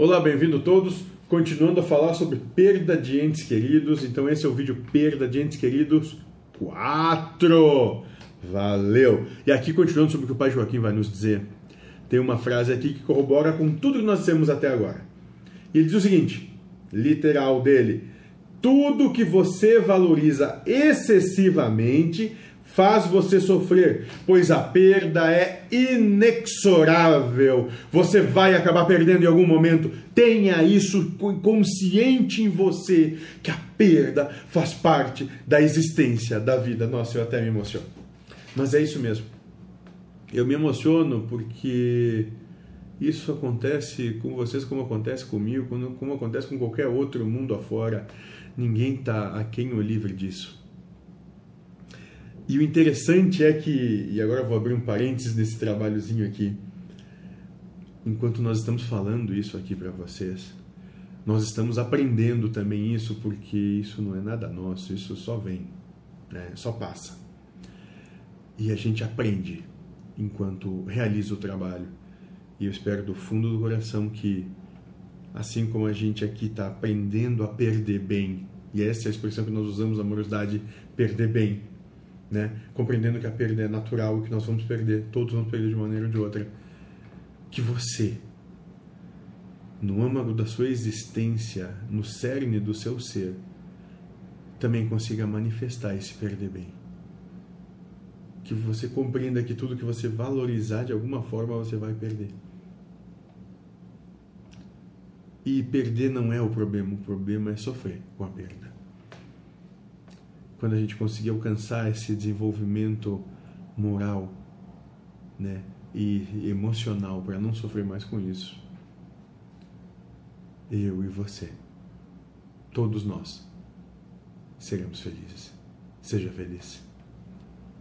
Olá, bem-vindo todos. Continuando a falar sobre perda de entes queridos. Então, esse é o vídeo Perda de Entes Queridos 4. Valeu! E aqui, continuando sobre o que o Pai Joaquim vai nos dizer, tem uma frase aqui que corrobora com tudo que nós dissemos até agora. Ele diz o seguinte: literal dele. Tudo que você valoriza excessivamente faz você sofrer, pois a perda é inexorável. Você vai acabar perdendo em algum momento. Tenha isso consciente em você que a perda faz parte da existência da vida. Nossa, eu até me emociono. Mas é isso mesmo. Eu me emociono porque isso acontece com vocês como acontece comigo, como acontece com qualquer outro mundo afora. Ninguém está a quem o livre disso. E o interessante é que, e agora vou abrir um parênteses nesse trabalhozinho aqui, enquanto nós estamos falando isso aqui para vocês, nós estamos aprendendo também isso, porque isso não é nada nosso, isso só vem, né? só passa. E a gente aprende enquanto realiza o trabalho. E eu espero do fundo do coração que, assim como a gente aqui está aprendendo a perder bem, e essa é a expressão que nós usamos na amorosidade, perder bem, né? compreendendo que a perda é natural e que nós vamos perder, todos vamos perder de uma maneira ou de outra, que você, no âmago da sua existência, no cerne do seu ser, também consiga manifestar esse perder bem. Que você compreenda que tudo que você valorizar de alguma forma você vai perder. E perder não é o problema, o problema é sofrer com a perda quando a gente conseguir alcançar esse desenvolvimento moral né, e emocional para não sofrer mais com isso, eu e você, todos nós, seremos felizes. Seja feliz.